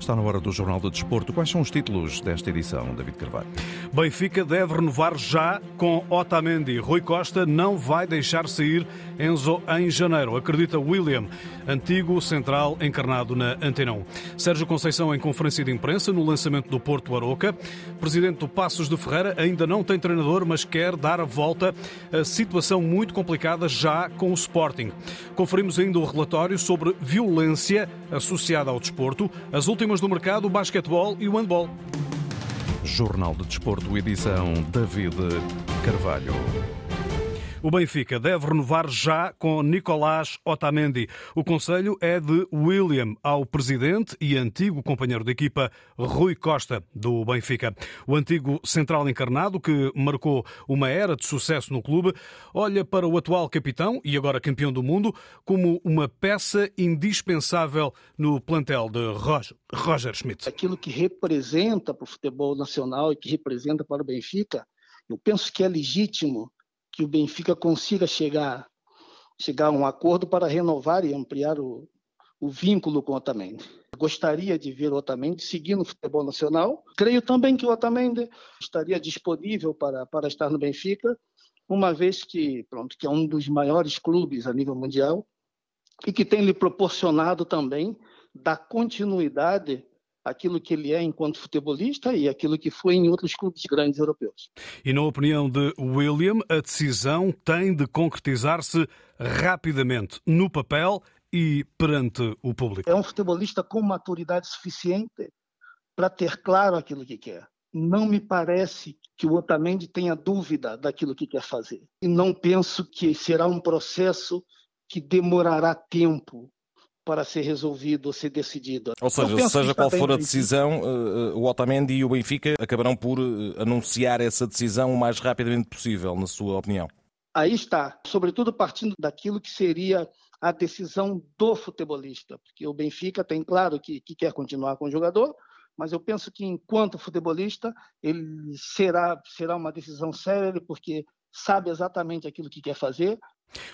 Está na hora do Jornal do Desporto. Quais são os títulos desta edição, David Carvalho? Benfica deve renovar já com Otamendi. Rui Costa não vai deixar sair Enzo em janeiro, acredita William, antigo central encarnado na Antena 1. Sérgio Conceição em conferência de imprensa no lançamento do Porto Aroca. Presidente do Passos de Ferreira ainda não tem treinador, mas quer dar a volta a situação muito complicada já com o Sporting. Conferimos ainda o relatório sobre violência associada ao desporto, as últimas do mercado, o basquetebol e o handball. Jornal de Desporto, edição David Carvalho. O Benfica deve renovar já com Nicolás Otamendi. O conselho é de William ao presidente e antigo companheiro de equipa Rui Costa do Benfica. O antigo central encarnado que marcou uma era de sucesso no clube, olha para o atual capitão e agora campeão do mundo como uma peça indispensável no plantel de Roger, Roger Schmidt. Aquilo que representa para o futebol nacional e que representa para o Benfica, eu penso que é legítimo que o Benfica consiga chegar, chegar a um acordo para renovar e ampliar o, o vínculo com o Otamendi. Gostaria de ver o Otamendi seguindo o futebol nacional. Creio também que o Otamendi estaria disponível para, para estar no Benfica, uma vez que, pronto, que é um dos maiores clubes a nível mundial e que tem lhe proporcionado também dar continuidade aquilo que ele é enquanto futebolista e aquilo que foi em outros clubes grandes europeus. E na opinião de William, a decisão tem de concretizar-se rapidamente no papel e perante o público. É um futebolista com maturidade suficiente para ter claro aquilo que quer. Não me parece que o Otamendi tenha dúvida daquilo que quer fazer. E não penso que será um processo que demorará tempo para ser resolvido ou ser decidido. Ou seja, seja qual for a decisão, eh, o Otamendi e o Benfica acabarão por eh, anunciar essa decisão o mais rapidamente possível, na sua opinião. Aí está, sobretudo partindo daquilo que seria a decisão do futebolista, porque o Benfica tem claro que, que quer continuar com o jogador, mas eu penso que enquanto futebolista ele será será uma decisão séria porque sabe exatamente aquilo que quer fazer,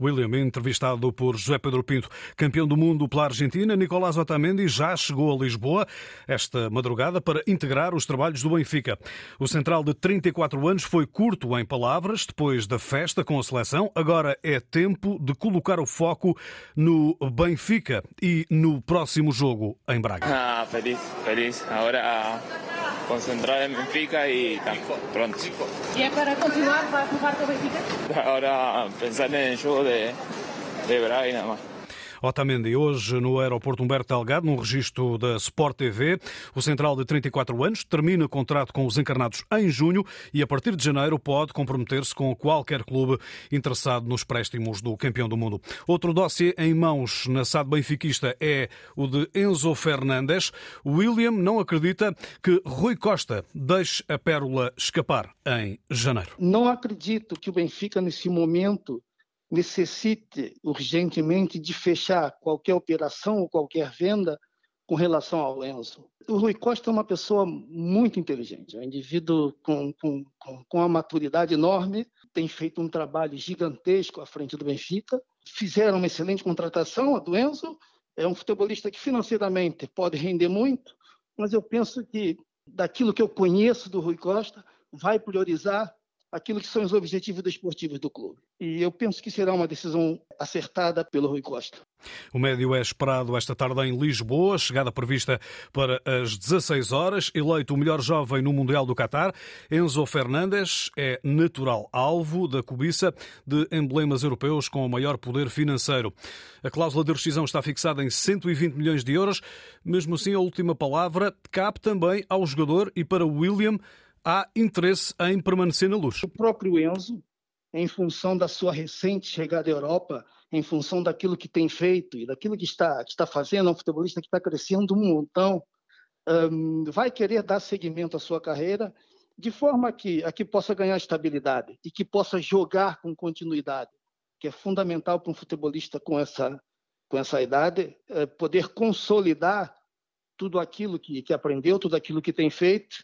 William, entrevistado por José Pedro Pinto, campeão do mundo pela Argentina, Nicolás Otamendi já chegou a Lisboa esta madrugada para integrar os trabalhos do Benfica. O central de 34 anos foi curto em palavras depois da festa com a seleção. Agora é tempo de colocar o foco no Benfica e no próximo jogo em Braga. Ah, feliz, feliz. Agora ah, concentrar em Benfica e tá, pronto. E é para continuar, vai renovar com o Benfica? Agora pensar em jogo de, de Braga e nada mais. Otamendi, hoje no aeroporto Humberto Delgado, num registro da Sport TV. O central de 34 anos termina contrato com os encarnados em junho e a partir de janeiro pode comprometer-se com qualquer clube interessado nos préstimos do campeão do mundo. Outro dossiê em mãos na SAD benfiquista é o de Enzo Fernandes. William não acredita que Rui Costa deixe a pérola escapar em janeiro. Não acredito que o Benfica, nesse momento, necessite urgentemente de fechar qualquer operação ou qualquer venda com relação ao Enzo. O Rui Costa é uma pessoa muito inteligente, é um indivíduo com, com, com uma maturidade enorme, tem feito um trabalho gigantesco à frente do Benfica, fizeram uma excelente contratação, a do Enzo, é um futebolista que financeiramente pode render muito, mas eu penso que daquilo que eu conheço do Rui Costa, vai priorizar aquilo que são os objetivos desportivos do clube. E eu penso que será uma decisão acertada pelo Rui Costa. O médio é esperado esta tarde em Lisboa, chegada prevista para as 16 horas. Eleito o melhor jovem no Mundial do Qatar, Enzo Fernandes é natural alvo da cobiça de emblemas europeus com o maior poder financeiro. A cláusula de rescisão está fixada em 120 milhões de euros. Mesmo assim, a última palavra cabe também ao jogador e para William há interesse em permanecer na luz. O próprio Enzo, em função da sua recente chegada à Europa, em função daquilo que tem feito e daquilo que está, que está fazendo, é um futebolista que está crescendo um montão, um, vai querer dar seguimento à sua carreira de forma que, a que possa ganhar estabilidade e que possa jogar com continuidade, que é fundamental para um futebolista com essa, com essa idade, é poder consolidar tudo aquilo que, que aprendeu, tudo aquilo que tem feito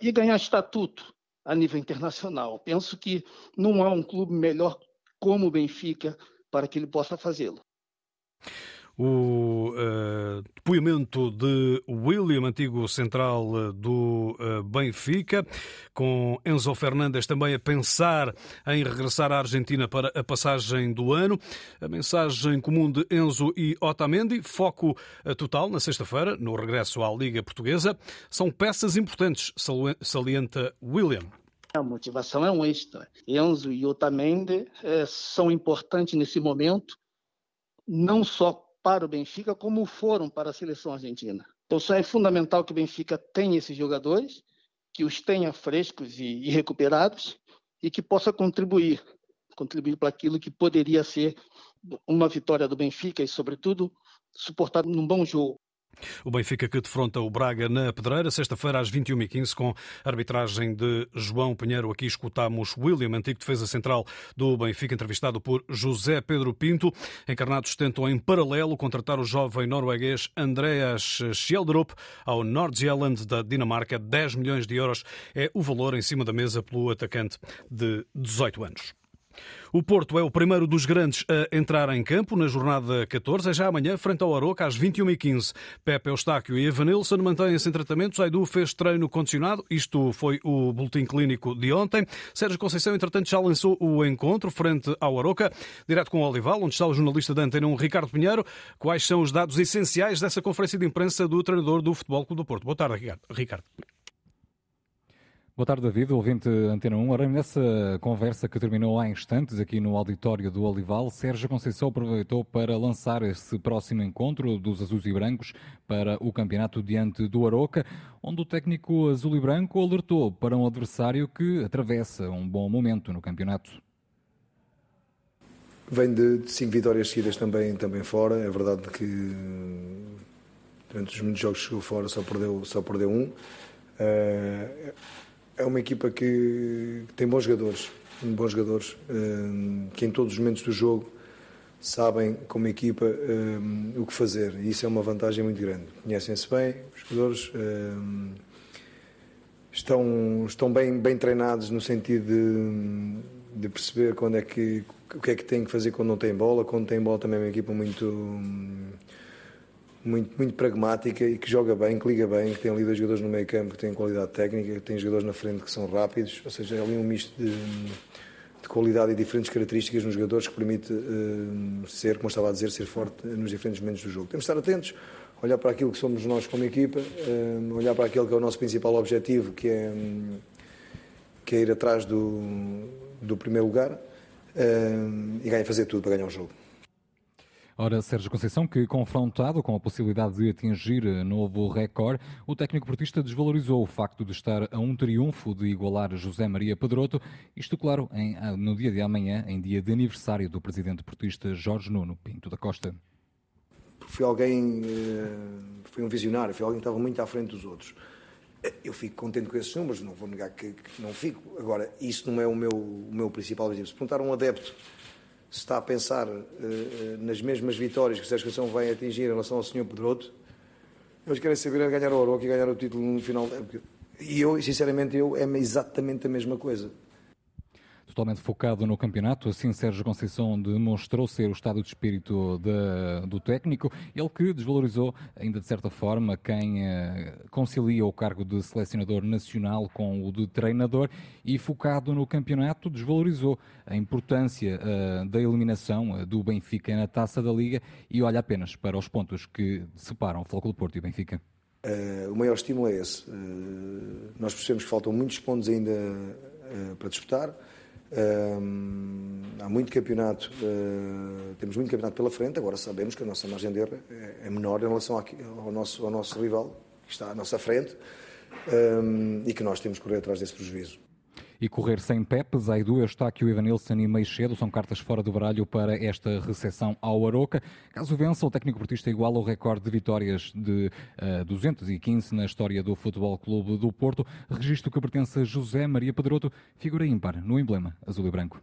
e ganhar estatuto a nível internacional. Penso que não há um clube melhor como o Benfica para que ele possa fazê-lo. O uh, depoimento de William, antigo central do Benfica, com Enzo Fernandes também a pensar em regressar à Argentina para a passagem do ano. A mensagem comum de Enzo e Otamendi, foco total na sexta-feira, no regresso à Liga Portuguesa, são peças importantes, salienta William. A motivação é um extra. Enzo e Otamendi são importantes nesse momento, não só para o Benfica, como foram para a seleção argentina. Então, só é fundamental que o Benfica tenha esses jogadores, que os tenha frescos e, e recuperados e que possa contribuir, contribuir para aquilo que poderia ser uma vitória do Benfica e, sobretudo, suportado num bom jogo. O Benfica que defronta o Braga na Pedreira, sexta-feira às 21h15, com arbitragem de João Pinheiro. Aqui escutamos William, antigo defesa central do Benfica, entrevistado por José Pedro Pinto. Encarnados tentam em paralelo contratar o jovem norueguês Andreas Schjelderup ao Nordjylland da Dinamarca. 10 milhões de euros é o valor em cima da mesa pelo atacante de 18 anos. O Porto é o primeiro dos grandes a entrar em campo na jornada 14. É já amanhã, frente ao Aroca, às 21h15. Pepe Eustáquio e Evanilson mantêm-se em tratamento. Zaidu fez treino condicionado. Isto foi o boletim clínico de ontem. Sérgio Conceição, entretanto, já lançou o encontro frente ao Aroca, direto com o Olival, onde está o jornalista da Antena 1, Ricardo Pinheiro. Quais são os dados essenciais dessa conferência de imprensa do treinador do Futebol Clube do Porto? Boa tarde, Ricardo. Boa tarde, David, ouvinte Antena 1. Ora, nessa conversa que terminou há instantes aqui no auditório do Olival, Sérgio Conceição aproveitou para lançar esse próximo encontro dos azuis e brancos para o campeonato diante do Aroca, onde o técnico azul e branco alertou para um adversário que atravessa um bom momento no campeonato. Vem de, cinco vitórias seguidas também, também fora. É verdade que durante os muitos jogos que chegou fora só perdeu, só perdeu um. Uh, é uma equipa que tem bons jogadores, bons jogadores eh, que em todos os momentos do jogo sabem como equipa eh, o que fazer e isso é uma vantagem muito grande. Conhecem-se bem, os jogadores eh, estão, estão bem, bem treinados no sentido de, de perceber quando é que, o que é que têm que fazer quando não tem bola. Quando tem bola também é uma equipa muito muito, muito pragmática e que joga bem, que liga bem, que tem ali dois jogadores no meio campo que têm qualidade técnica, que tem jogadores na frente que são rápidos, ou seja, é ali um misto de, de qualidade e diferentes características nos jogadores que permite uh, ser, como estava a dizer, ser forte nos diferentes momentos do jogo. Temos de estar atentos, olhar para aquilo que somos nós como equipa, uh, olhar para aquele que é o nosso principal objetivo, que é, um, que é ir atrás do, do primeiro lugar uh, e ganhar, fazer tudo para ganhar o jogo. Ora, Sérgio Conceição, que confrontado com a possibilidade de atingir novo recorde, o técnico portista desvalorizou o facto de estar a um triunfo de igualar José Maria Pedroto, isto, claro, em, no dia de amanhã, em dia de aniversário do presidente portista Jorge Nuno Pinto da Costa. Fui alguém, eh, fui um visionário, fui alguém que estava muito à frente dos outros. Eu fico contente com esses números, não vou negar que, que não fico. Agora, isso não é o meu, o meu principal objetivo. Se perguntar a um adepto se está a pensar uh, nas mesmas vitórias que o Sérgio Conceição vai atingir em relação ao Sr. Pedroto, eles querem saber ganhar o Oroque e ganhar o título no final. E eu, sinceramente, eu, é exatamente a mesma coisa totalmente focado no campeonato. Assim, Sérgio Conceição demonstrou ser o estado de espírito de, do técnico, ele que desvalorizou, ainda de certa forma, quem eh, concilia o cargo de selecionador nacional com o de treinador e, focado no campeonato, desvalorizou a importância uh, da eliminação uh, do Benfica na taça da Liga e olha apenas para os pontos que separam o Flóculo Porto e o Benfica. Uh, o maior estímulo é esse. nós percebemos que faltam muitos pontos ainda para disputar há muito campeonato, uh, temos muito campeonato pela frente, agora sabemos que a nossa margem de erro é, é menor em relação ao, nosso, ao nosso rival, que está à nossa frente, e que nós temos que correr atrás desse prejuízo e correr sem Pepe, Zaidu, Eustáquio, Ivanilson e Meixedo são cartas fora do baralho para esta recepção ao Aroca. Caso vença, o técnico portista iguala o recorde de vitórias de uh, eh, 215 na história do Futebol Clube do Porto, registro que pertence a José Maria Pedroto, figura ímpar no emblema azul e branco.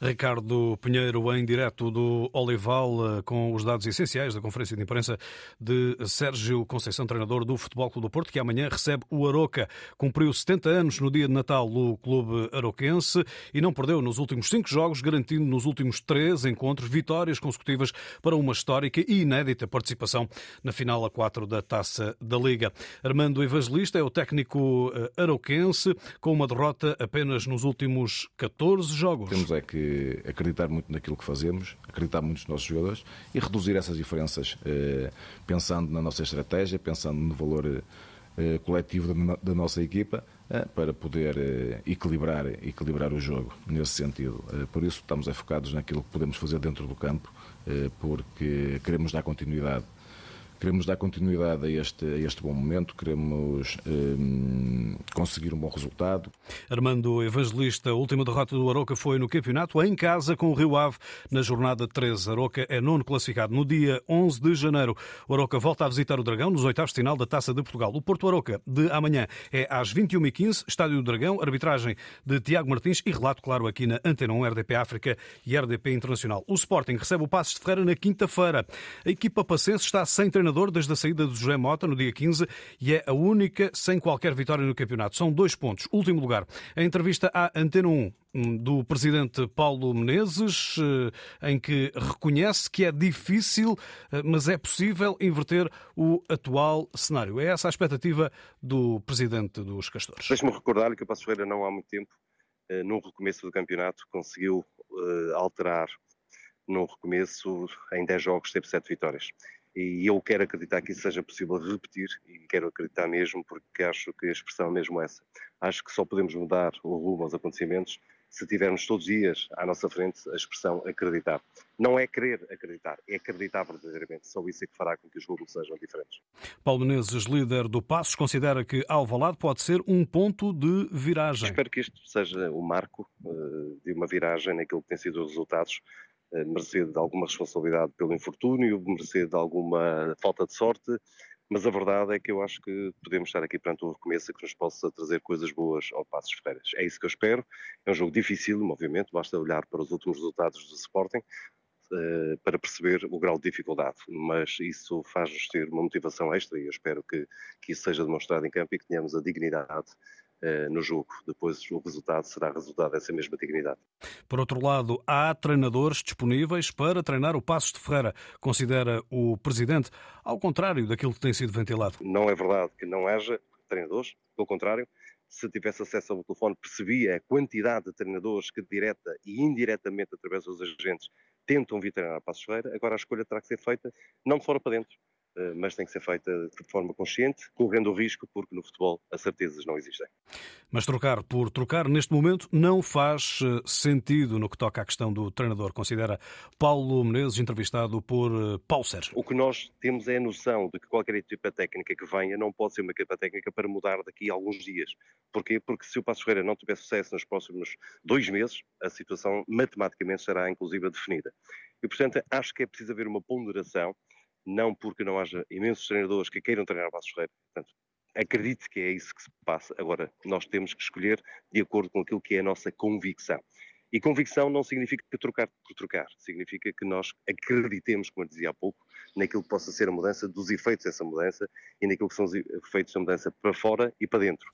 Ricardo Pinheiro, em direto do Olival, eh, com os dados essenciais da conferência de imprensa de Sérgio Conceição, treinador do Futebol Clube do Porto, que amanhã recebe o Aroca. Cumpriu 70 anos no dia de Natal no clube aroquense e não perdeu nos últimos cinco jogos, garantindo nos últimos três encontros vitórias consecutivas para uma histórica e inédita participação na final a 4 da Taça da Liga. Armando Evangelista é o técnico eh, aroquense, com uma derrota apenas nos últimos 14 jogos. Temos é que acreditar muito naquilo que fazemos, acreditar muito nos nossos jogadores e reduzir essas diferenças, eh, pensando na nossa estratégia, pensando no valor eh, coletivo da nossa equipa, eh, para poder equilibrar, equilibrar o jogo nesse sentido. Por isso estamos focados naquilo que podemos fazer dentro do campo, porque queremos dar continuidade Queremos dar continuidade a este, a este bom momento, queremos um, conseguir um bom resultado. Armando Evangelista, a última derrota do Aroca foi no campeonato, em casa com o Rio Ave, na jornada 13. Aroca é nono classificado. No dia 11 de janeiro, o Aroca volta a visitar o Dragão nos oitavos de final da Taça de Portugal. O Porto Aroca de amanhã é às 21h15, Estádio do Dragão, arbitragem de Tiago Martins e relato, claro, aqui na Antena 1, RDP África e RDP Internacional. O Sporting recebe o Passos de Ferreira na quinta-feira. A equipa pacense está sem treinador treinador desde a saída de José Mota no dia 15 e é a única sem qualquer vitória no campeonato. São dois pontos. Último lugar. A entrevista à Antena 1 hum, do presidente Paulo Menezes, eh, em que reconhece que é difícil, eh, mas é possível inverter o atual cenário. É essa a expectativa do presidente dos Castores. Deixe-me recordar que o Passo Ferreira não há muito tempo, eh, no recomeço do campeonato, conseguiu alterar no recomeço, em 10 jogos, teve 7 vitórias e eu quero acreditar que isso seja possível repetir e quero acreditar mesmo porque acho que a expressão é mesmo essa. Acho que só podemos mudar o rumo aos acontecimentos se tivermos todos os dias à nossa frente a expressão acreditar. Não é querer acreditar, é acreditar verdadeiramente. Só isso é que fará com que os rumos sejam diferentes. Paulo Menezes, líder do Passos, considera que Alvalade pode ser um ponto de viragem. Espero que isto seja o marco uh, de uma viragem naquilo que tem sido os resultados eh, merecer de alguma responsabilidade pelo infortúnio, merecer de alguma falta de sorte, mas a verdade é que eu acho que podemos estar aqui perante um recomeço que nos possa trazer coisas boas ao Passos Ferreiras. É isso que eu espero. É um jogo difícil, obviamente, basta olhar para os últimos resultados do Sporting uh, para perceber o grau de dificuldade, mas isso faz-nos ter uma motivação extra e eu espero que, que isso seja demonstrado em campo e que tenhamos a dignidade eh, no jogo. Depois o resultado será resultado dessa mesma dignidade. Por outro lado, há treinadores disponíveis para treinar o Passos de Ferreira, considera o Presidente, ao contrário daquilo que tem sido ventilado. Não é verdade que não haja treinadores, pelo contrário, se tivesse acesso ao telefone, percebia a quantidade de treinadores que direta e indiretamente, através dos agentes, tentam vir treinar a Passos Ferreira. Agora a escolha terá que ser feita não de fora para dentro, eh, mas tem que ser feita de forma consciente, correndo o risco, porque no futebol as certezas não existem. Mas trocar por trocar, neste momento, não faz eh, sentido no que toca à questão do treinador, considera Paulo Menezes, entrevistado por eh, Paulo Sérgio. O que nós temos é a noção de que qualquer equipa técnica que venha não pode ser uma equipa técnica para mudar daqui a alguns dias. Porquê? Porque se o Passo Ferreira não tiver sucesso nos próximos dois meses, a situação matematicamente será inclusive definida. E, portanto, acho que é preciso haver uma ponderação não porque não haja imensos treinadores que queiram treinar Passos Ferreira. Portanto, acredito que é isso que se passa. Agora, nós temos que escolher de acordo com aquilo que é a nossa convicção. E convicção não significa trocar por trocar, significa que nós acreditemos, como eu dizia há pouco, naquilo que possa ser a mudança, dos efeitos dessa mudança e naquilo que são os efeitos da mudança para fora e para dentro.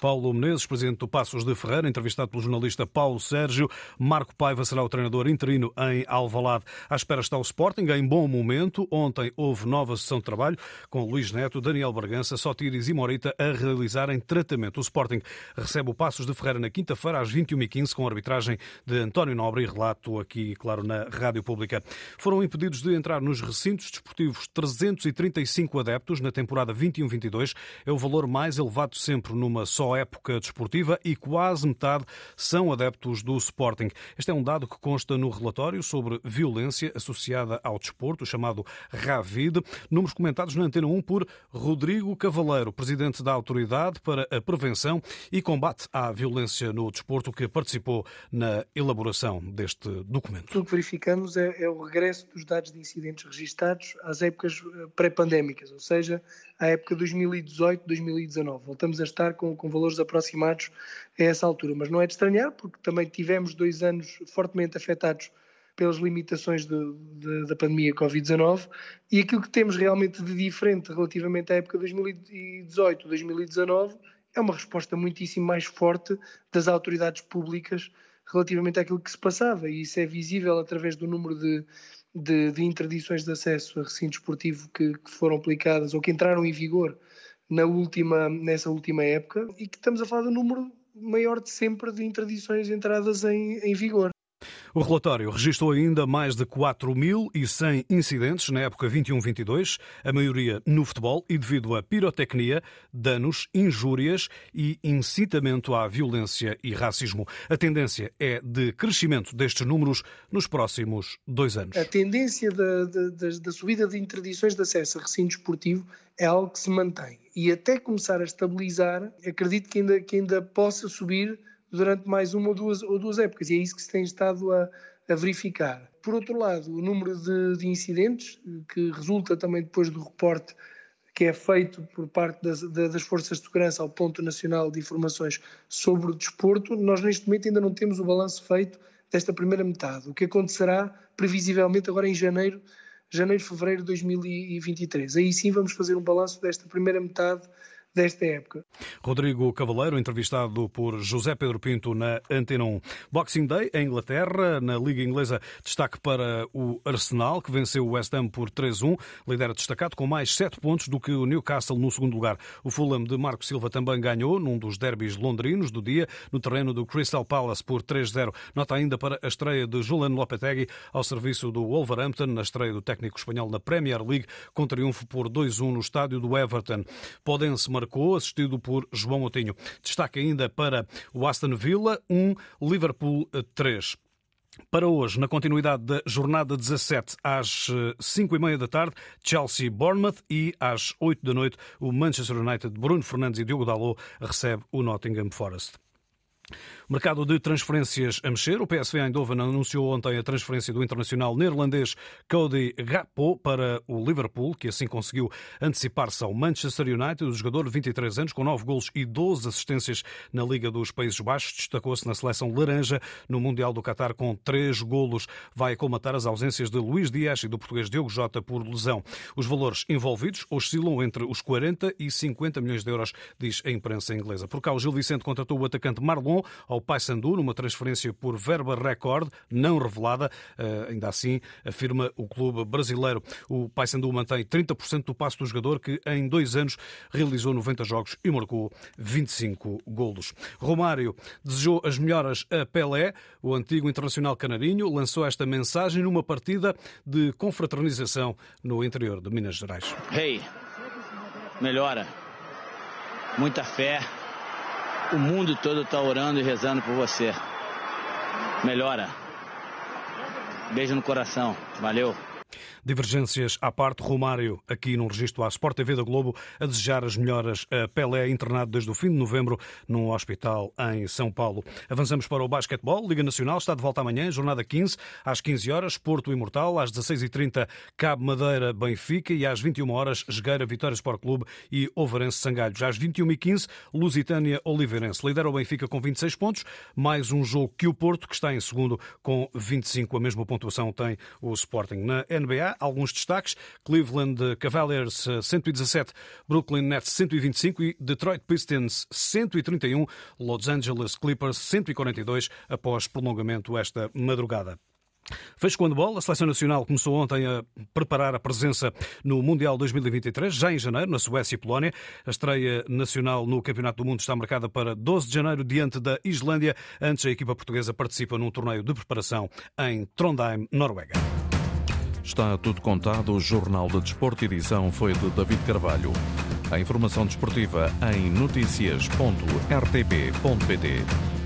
Paulo Menezes, presidente do Passos de Ferreira, entrevistado pelo jornalista Paulo Sérgio. Marco Paiva será o treinador interino em Alvalade. À espera está o Sporting, em bom momento. Ontem houve nova sessão de trabalho com Luís Neto, Daniel Bargança, Sotiris e Morita a realizarem tratamento. O Sporting recebe o Passos de Ferreira na quinta-feira às 21h15 com arbitragem de António Nobre e relato aqui, claro, na Rádio Pública. Foram impedidos de entrar nos recintos desportivos 335 adeptos na temporada 21-22. É o valor mais elevado sempre numa só época desportiva e quase metade são adeptos do Sporting. Este é um dado que consta no relatório sobre violência associada ao desporto, chamado RAVID, números comentados na Antena 1 por Rodrigo Cavaleiro, presidente da Autoridade para a Prevenção e Combate à Violência no Desporto, que participou na elaboração deste documento? O que verificamos é, é o regresso dos dados de incidentes registados às épocas eh, pré-pandémicas, ou seja, à época 2018-2019. Voltamos a estar com, com valores aproximados a essa altura, mas não é de estranhar, porque também tivemos dois anos fortemente afetados pelas limitações de, de, da pandemia Covid-19 e aquilo que temos realmente de diferente relativamente à época 2018-2019 é uma resposta muitíssimo mais forte das autoridades públicas relativamente àquilo que se passava, e isso é visível através do número de, de, de interdições de acesso a recinto esportivo que, que, foram aplicadas ou que entraram em vigor na última, nessa última época, e que estamos a falar do número maior de sempre de interdições entradas em, em vigor. O relatório registrou ainda mais de 4.100 incidentes na época 21-22, a maioria no futebol e devido a pirotecnia, danos, injúrias e incitamento à violência e racismo. A tendência é de crescimento destes números nos próximos dois anos. A tendência da, da, da subida de interdições de acesso a recinto esportivo é algo que se mantém. E até começar a estabilizar, acredito que ainda, que ainda possa subir durante mais uma ou duas, ou duas épocas, e é isso que se tem estado a, a verificar. Por outro lado, o número de, de, incidentes, que resulta também depois do reporte que é feito por parte das, das, Forças de Segurança ao Ponto Nacional de Informações sobre o desporto, nós neste momento ainda não temos o balanço feito desta primeira metade, o que acontecerá previsivelmente agora em janeiro, janeiro, fevereiro de 2023. Aí sim vamos fazer um balanço desta primeira metade desta época. Rodrigo Cavaleiro, entrevistado por José Pedro Pinto na Antena 1. Boxing Day em Inglaterra, na Liga Inglesa, destaque para o Arsenal, que venceu o West Ham por 3-1, lidera destacado com mais 7 pontos do que o Newcastle no segundo lugar. O Fulham de Marco Silva também ganhou num dos derbys londrinos do dia, no terreno do Crystal Palace por 3-0. Nota ainda para a estreia de Julian Lopetegui ao serviço do Wolverhampton, na estreia do técnico espanhol na Premier League, com triunfo por 2-1 no estádio do Everton. Podem-se marcou, assistido por João Moutinho. Destaque ainda para o Aston Villa 1, Liverpool 3. Para hoje, na continuidade da jornada 17, às 5 eh, e meia da tarde, Chelsea-Bournemouth e às 8 da noite, o Manchester United, Bruno Fernandes e Diogo Dalot recebe o Nottingham Forest. Mercado de transferências a mexer. O PSV Eindhoven anunciou ontem a transferência do internacional neerlandês Cody Gakpo para o Liverpool, que assim conseguiu antecipar-se ao Manchester United. O jogador de 23 anos, com 9 golos e 12 assistências na Liga dos Países Baixos, destacou-se na seleção laranja no Mundial do Qatar com 3 golos. Vai colmatar as ausências de Luís Dias e do português Diogo Jota por lesão. Os valores envolvidos oscilam entre os 40 e 50 milhões de euros, diz a imprensa inglesa. Por cá, o Gil Vicente contratou o atacante Marlon ao Paysandu numa transferência por verba recorde, não revelada, eh, ainda assim afirma o clube brasileiro. O Paysandu mantém 30% do passo do jogador que em dois anos realizou 90 jogos e marcou 25 golos. Romário desejou as melhoras a Pelé, o antigo internacional canarinho, lançou esta mensagem numa partida de confraternização no interior de Minas Gerais. Hey, melhora. Muita fé, o mundo todo está orando e rezando por você. Melhora. Beijo no coração. Valeu. Divergências à parte, Romário, aqui num registro à Sport TV da Globo, a desejar as melhoras a Pelé, internado desde o fim de novembro num hospital em São Paulo. Avançamos para o basquetebol. Liga Nacional está de volta amanhã, jornada 15, às 15 horas, Porto Imortal, às 16h30, Cabo Madeira, Benfica e às 21 horas, Jogueira, Vitória Sport Clube e Ovarense Sangalhos. Às 21h15, Lusitânia Oliveirense. Lidera o Benfica com 26 pontos, mais um jogo que o Porto, que está em segundo com 25. A mesma pontuação tem o Sporting. Na NBA, alguns destaques. Cleveland Cavaliers 117, Brooklyn Nets 125 e Detroit Pistons 131, Los Angeles Clippers 142 após prolongamento esta madrugada. Fecho a bola. A Seleção Nacional começou ontem a preparar a presença no Mundial 2023, já em janeiro, na Suécia e Polónia. A estreia nacional no Campeonato do Mundo está marcada para 12 de janeiro, diante da Islândia. Antes, a equipa portuguesa participa num torneio de preparação em Trondheim, Noruega. Está tudo contado. O Jornal de Desporto edição foi de David Carvalho. A informação desportiva em notícias.rtp.pt.